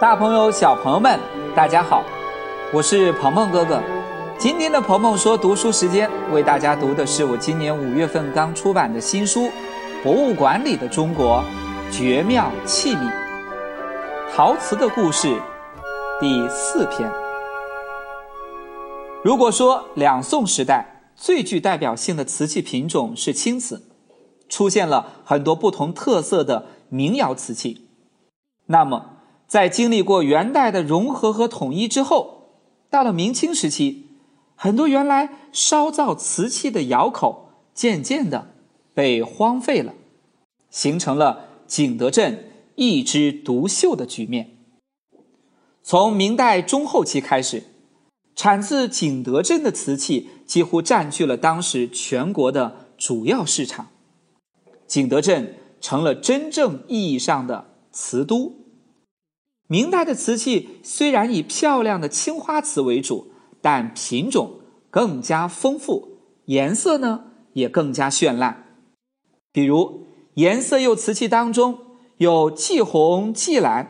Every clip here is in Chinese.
大朋友、小朋友们，大家好，我是鹏鹏哥哥。今天的鹏鹏说读书时间，为大家读的是我今年五月份刚出版的新书《博物馆里的中国：绝妙器皿——陶瓷的故事》第四篇。如果说两宋时代最具代表性的瓷器品种是青瓷，出现了很多不同特色的民窑瓷器，那么在经历过元代的融合和统一之后，到了明清时期。很多原来烧造瓷器的窑口，渐渐的被荒废了，形成了景德镇一枝独秀的局面。从明代中后期开始，产自景德镇的瓷器几乎占据了当时全国的主要市场，景德镇成了真正意义上的瓷都。明代的瓷器虽然以漂亮的青花瓷为主。但品种更加丰富，颜色呢也更加绚烂。比如颜色釉瓷器当中有霁红、霁蓝；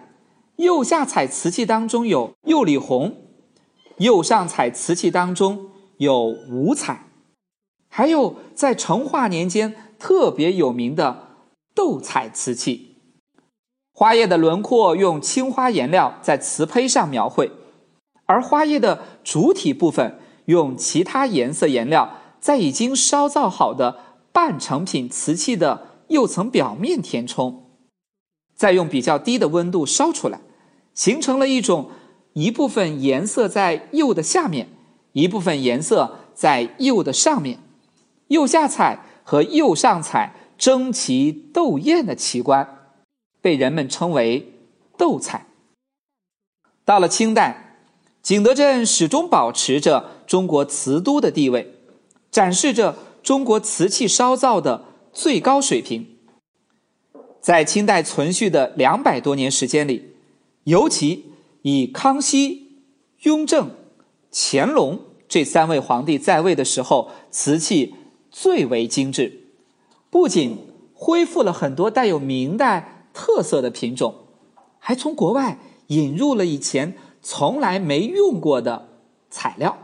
釉下彩瓷器当中有釉里红；釉上彩瓷器当中有五彩；还有在成化年间特别有名的斗彩瓷器。花叶的轮廓用青花颜料在瓷胚上描绘。而花叶的主体部分用其他颜色颜料在已经烧造好的半成品瓷器的釉层表面填充，再用比较低的温度烧出来，形成了一种一部分颜色在釉的下面，一部分颜色在釉的上面，釉下彩和釉上彩争奇斗艳的奇观，被人们称为斗彩。到了清代。景德镇始终保持着中国瓷都的地位，展示着中国瓷器烧造的最高水平。在清代存续的两百多年时间里，尤其以康熙、雍正、乾隆这三位皇帝在位的时候，瓷器最为精致，不仅恢复了很多带有明代特色的品种，还从国外引入了以前。从来没用过的材料，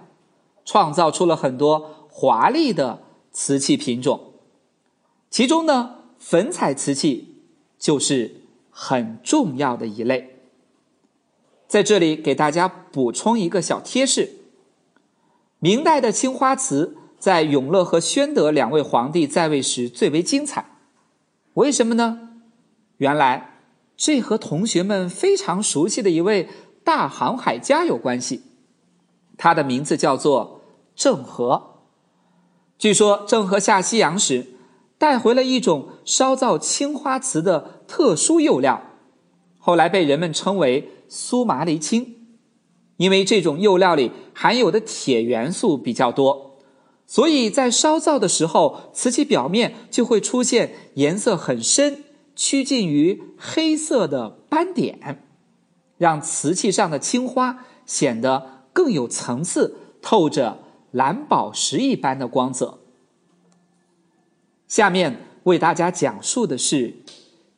创造出了很多华丽的瓷器品种。其中呢，粉彩瓷器就是很重要的一类。在这里给大家补充一个小贴士：明代的青花瓷在永乐和宣德两位皇帝在位时最为精彩。为什么呢？原来这和同学们非常熟悉的一位。大航海家有关系，他的名字叫做郑和。据说郑和下西洋时带回了一种烧造青花瓷的特殊釉料，后来被人们称为苏麻离青。因为这种釉料里含有的铁元素比较多，所以在烧造的时候，瓷器表面就会出现颜色很深、趋近于黑色的斑点。让瓷器上的青花显得更有层次，透着蓝宝石一般的光泽。下面为大家讲述的是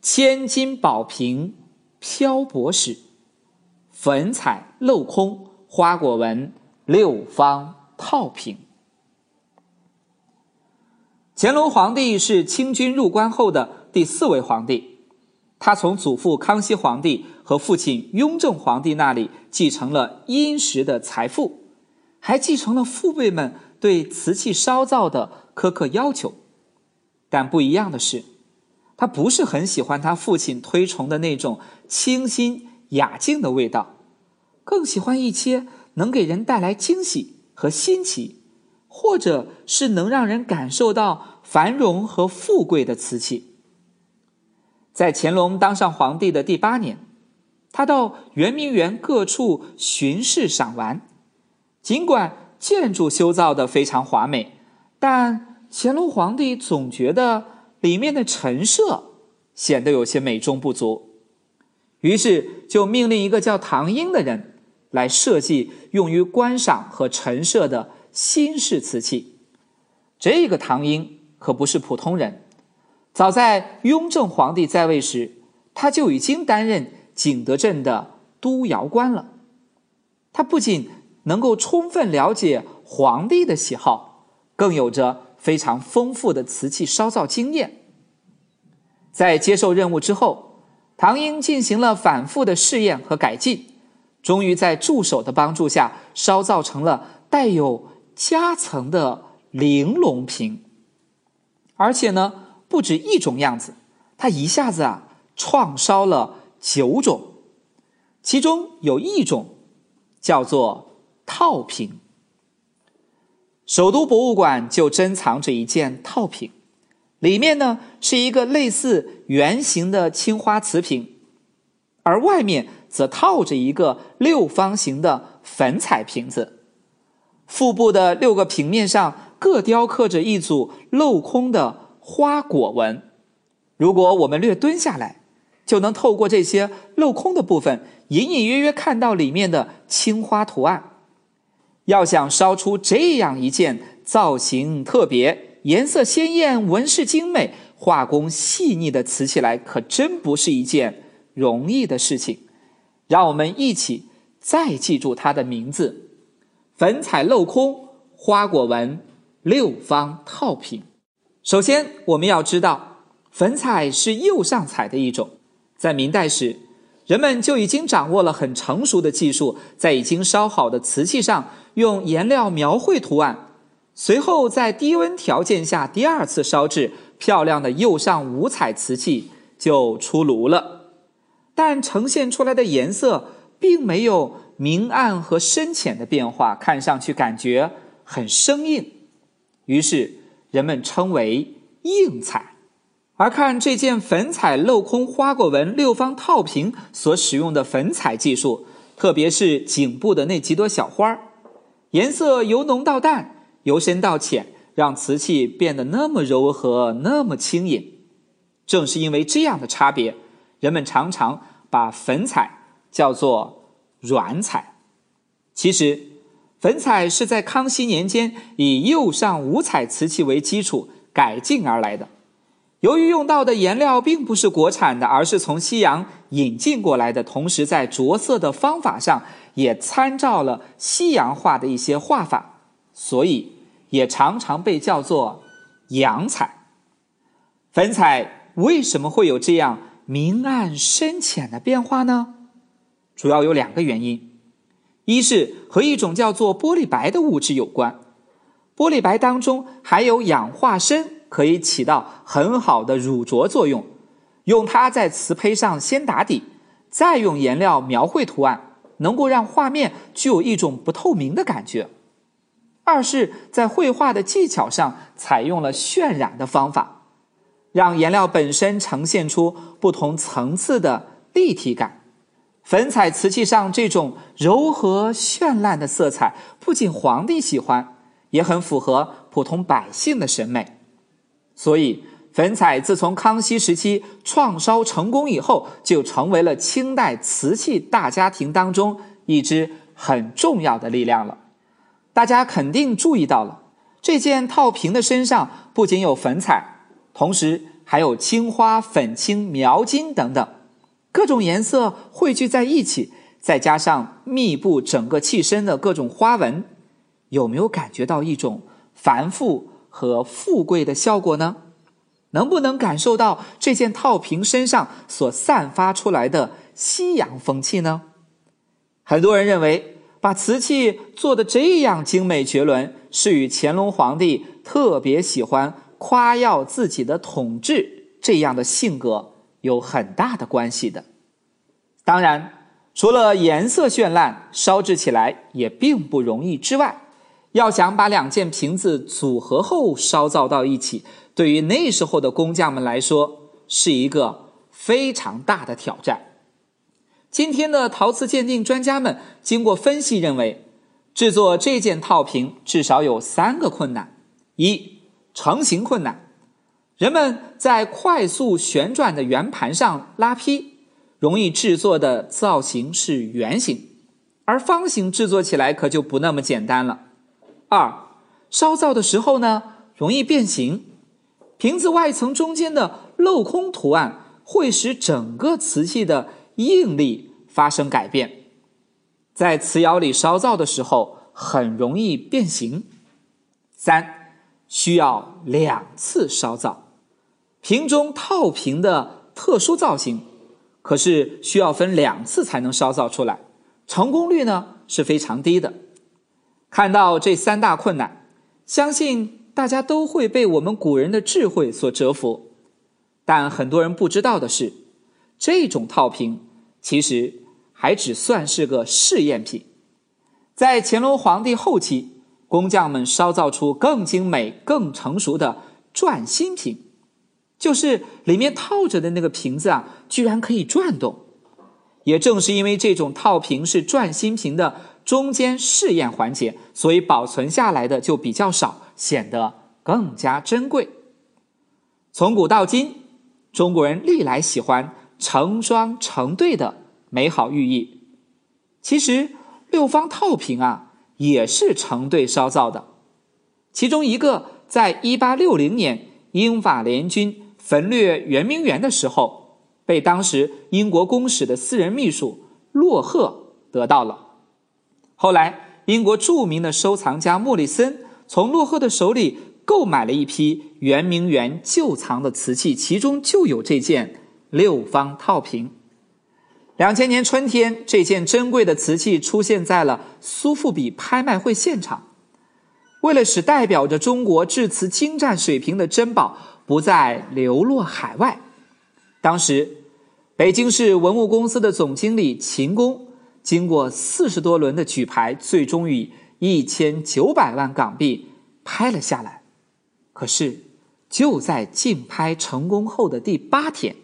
千金宝瓶漂泊史，粉彩镂空花果纹六方套瓶。乾隆皇帝是清军入关后的第四位皇帝。他从祖父康熙皇帝和父亲雍正皇帝那里继承了殷实的财富，还继承了父辈们对瓷器烧造的苛刻要求。但不一样的是，他不是很喜欢他父亲推崇的那种清新雅静的味道，更喜欢一些能给人带来惊喜和新奇，或者是能让人感受到繁荣和富贵的瓷器。在乾隆当上皇帝的第八年，他到圆明园各处巡视赏玩。尽管建筑修造的非常华美，但乾隆皇帝总觉得里面的陈设显得有些美中不足，于是就命令一个叫唐英的人来设计用于观赏和陈设的新式瓷器。这个唐英可不是普通人。早在雍正皇帝在位时，他就已经担任景德镇的都窑官了。他不仅能够充分了解皇帝的喜好，更有着非常丰富的瓷器烧造经验。在接受任务之后，唐英进行了反复的试验和改进，终于在助手的帮助下烧造成了带有夹层的玲珑瓶。而且呢，不止一种样子，他一下子啊创烧了九种，其中有一种。叫做套瓶。首都博物馆就珍藏着一件套瓶，里面呢是一个类似圆形的青花瓷瓶，而外面则套着一个六方形的粉彩瓶子。腹部的六个平面上各雕刻着一组镂空的花果纹。如果我们略蹲下来，就能透过这些镂空的部分。隐隐约约看到里面的青花图案，要想烧出这样一件造型特别、颜色鲜艳、纹饰精美、画工细腻的瓷器来，可真不是一件容易的事情。让我们一起再记住它的名字：粉彩镂空花果纹六方套品。首先，我们要知道，粉彩是釉上彩的一种，在明代时。人们就已经掌握了很成熟的技术，在已经烧好的瓷器上用颜料描绘图案，随后在低温条件下第二次烧制，漂亮的釉上五彩瓷器就出炉了。但呈现出来的颜色并没有明暗和深浅的变化，看上去感觉很生硬，于是人们称为硬彩。而看这件粉彩镂空花果纹六方套瓶所使用的粉彩技术，特别是颈部的那几朵小花儿颜色由浓到淡，由深到浅，让瓷器变得那么柔和，那么轻盈。正是因为这样的差别，人们常常把粉彩叫做软彩。其实，粉彩是在康熙年间以釉上五彩瓷器为基础改进而来的。由于用到的颜料并不是国产的，而是从西洋引进过来的，同时在着色的方法上也参照了西洋画的一些画法，所以也常常被叫做洋彩。粉彩为什么会有这样明暗深浅的变化呢？主要有两个原因：一是和一种叫做玻璃白的物质有关，玻璃白当中含有氧化砷。可以起到很好的乳着作用，用它在瓷胚上先打底，再用颜料描绘图案，能够让画面具有一种不透明的感觉。二是，在绘画的技巧上采用了渲染的方法，让颜料本身呈现出不同层次的立体感。粉彩瓷器上这种柔和绚烂的色彩，不仅皇帝喜欢，也很符合普通百姓的审美。所以，粉彩自从康熙时期创烧成功以后，就成为了清代瓷器大家庭当中一支很重要的力量了。大家肯定注意到了，这件套瓶的身上不仅有粉彩，同时还有青花、粉青、描金等等各种颜色汇聚在一起，再加上密布整个器身的各种花纹，有没有感觉到一种繁复？和富贵的效果呢？能不能感受到这件套瓶身上所散发出来的西洋风气呢？很多人认为，把瓷器做的这样精美绝伦，是与乾隆皇帝特别喜欢夸耀自己的统治这样的性格有很大的关系的。当然，除了颜色绚烂、烧制起来也并不容易之外，要想把两件瓶子组合后烧造到一起，对于那时候的工匠们来说是一个非常大的挑战。今天的陶瓷鉴定专家们经过分析认为，制作这件套瓶至少有三个困难：一、成型困难，人们在快速旋转的圆盘上拉坯，容易制作的造型是圆形，而方形制作起来可就不那么简单了。二，烧造的时候呢，容易变形，瓶子外层中间的镂空图案会使整个瓷器的应力发生改变，在瓷窑里烧造的时候很容易变形。三，需要两次烧造，瓶中套瓶的特殊造型，可是需要分两次才能烧造出来，成功率呢是非常低的。看到这三大困难，相信大家都会被我们古人的智慧所折服。但很多人不知道的是，这种套瓶其实还只算是个试验品。在乾隆皇帝后期，工匠们烧造出更精美、更成熟的转心瓶，就是里面套着的那个瓶子啊，居然可以转动。也正是因为这种套瓶是转心瓶的中间试验环节，所以保存下来的就比较少，显得更加珍贵。从古到今。中国人历来喜欢成双成对的美好寓意，其实六方套瓶啊也是成对烧造的。其中一个在一八六零年英法联军焚掠圆明园的时候，被当时英国公使的私人秘书洛赫得到了。后来，英国著名的收藏家莫里森从洛赫的手里。购买了一批圆明园旧藏的瓷器，其中就有这件六方套瓶。两千年春天，这件珍贵的瓷器出现在了苏富比拍卖会现场。为了使代表着中国制瓷精湛水平的珍宝不再流落海外，当时北京市文物公司的总经理秦工经过四十多轮的举牌，最终以一千九百万港币拍了下来。可是，就在竞拍成功后的第八天，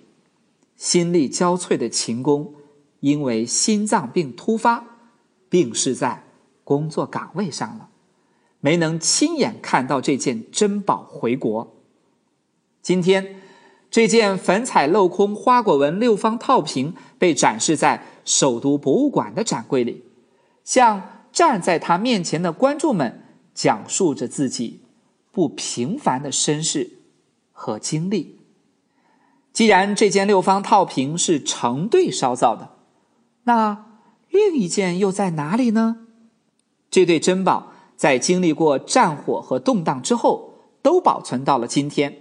心力交瘁的秦工因为心脏病突发，病逝在工作岗位上了，没能亲眼看到这件珍宝回国。今天，这件粉彩镂空花果纹六方套瓶被展示在首都博物馆的展柜里，向站在他面前的观众们讲述着自己。不平凡的身世和经历。既然这件六方套瓶是成对烧造的，那另一件又在哪里呢？这对珍宝在经历过战火和动荡之后，都保存到了今天，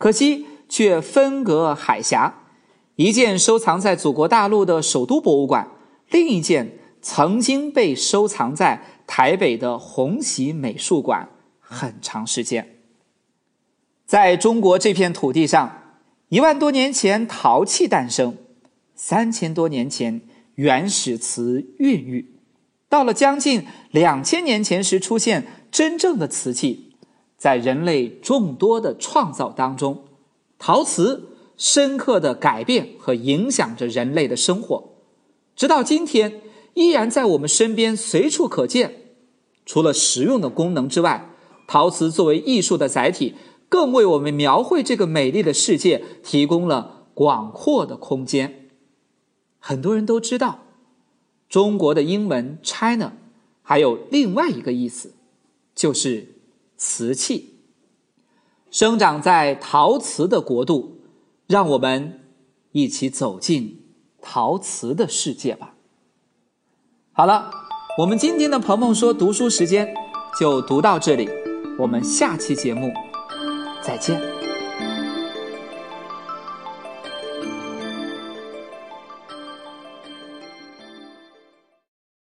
可惜却分隔海峡。一件收藏在祖国大陆的首都博物馆，另一件曾经被收藏在台北的红喜美术馆。很长时间，在中国这片土地上，一万多年前陶器诞生，三千多年前原始瓷孕育，到了将近两千年前时出现真正的瓷器，在人类众多的创造当中，陶瓷深刻的改变和影响着人类的生活，直到今天依然在我们身边随处可见。除了实用的功能之外，陶瓷作为艺术的载体，更为我们描绘这个美丽的世界提供了广阔的空间。很多人都知道，中国的英文 “China” 还有另外一个意思，就是瓷器。生长在陶瓷的国度，让我们一起走进陶瓷的世界吧。好了，我们今天的鹏鹏说读书时间就读到这里。我们下期节目再见。